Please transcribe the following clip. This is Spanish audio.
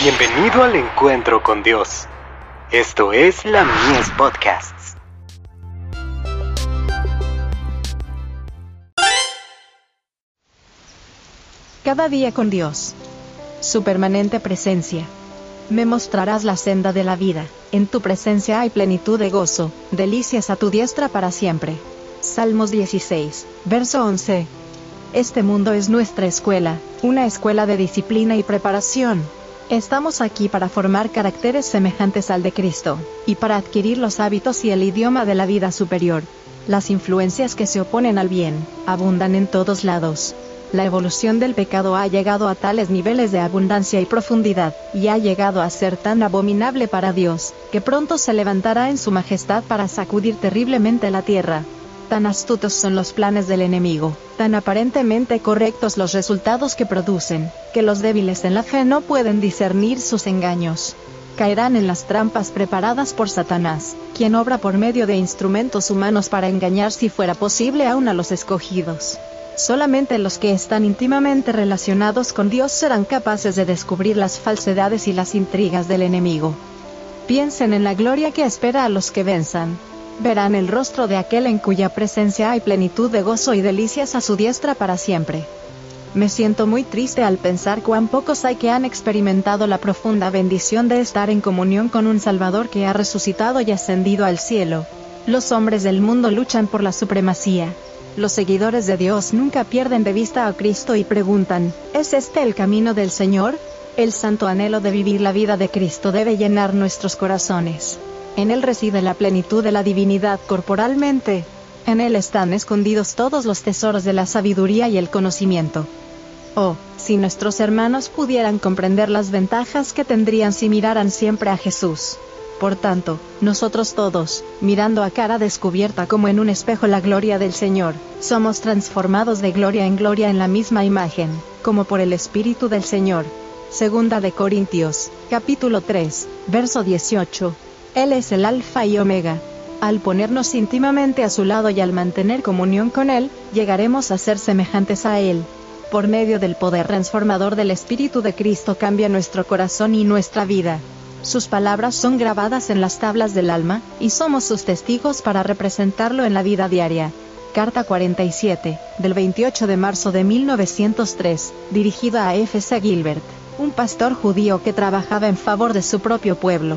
Bienvenido al encuentro con Dios. Esto es la Mies Podcasts. Cada día con Dios. Su permanente presencia. Me mostrarás la senda de la vida. En tu presencia hay plenitud de gozo, delicias a tu diestra para siempre. Salmos 16, verso 11. Este mundo es nuestra escuela, una escuela de disciplina y preparación. Estamos aquí para formar caracteres semejantes al de Cristo, y para adquirir los hábitos y el idioma de la vida superior. Las influencias que se oponen al bien, abundan en todos lados. La evolución del pecado ha llegado a tales niveles de abundancia y profundidad, y ha llegado a ser tan abominable para Dios, que pronto se levantará en su majestad para sacudir terriblemente la tierra. Tan astutos son los planes del enemigo, tan aparentemente correctos los resultados que producen, que los débiles en la fe no pueden discernir sus engaños. Caerán en las trampas preparadas por Satanás, quien obra por medio de instrumentos humanos para engañar si fuera posible aún a los escogidos. Solamente los que están íntimamente relacionados con Dios serán capaces de descubrir las falsedades y las intrigas del enemigo. Piensen en la gloria que espera a los que venzan, verán el rostro de aquel en cuya presencia hay plenitud de gozo y delicias a su diestra para siempre. Me siento muy triste al pensar cuán pocos hay que han experimentado la profunda bendición de estar en comunión con un Salvador que ha resucitado y ascendido al cielo. Los hombres del mundo luchan por la supremacía. Los seguidores de Dios nunca pierden de vista a Cristo y preguntan, ¿es este el camino del Señor? El santo anhelo de vivir la vida de Cristo debe llenar nuestros corazones. En Él reside la plenitud de la divinidad corporalmente. En Él están escondidos todos los tesoros de la sabiduría y el conocimiento. Oh, si nuestros hermanos pudieran comprender las ventajas que tendrían si miraran siempre a Jesús. Por tanto, nosotros todos, mirando a cara descubierta como en un espejo la gloria del Señor, somos transformados de gloria en gloria en la misma imagen, como por el Espíritu del Señor. Segunda de Corintios, capítulo 3, verso 18. Él es el Alfa y Omega. Al ponernos íntimamente a su lado y al mantener comunión con Él, llegaremos a ser semejantes a Él. Por medio del poder transformador del Espíritu de Cristo cambia nuestro corazón y nuestra vida. Sus palabras son grabadas en las tablas del alma, y somos sus testigos para representarlo en la vida diaria. Carta 47, del 28 de marzo de 1903, dirigida a F.C. Gilbert, un pastor judío que trabajaba en favor de su propio pueblo.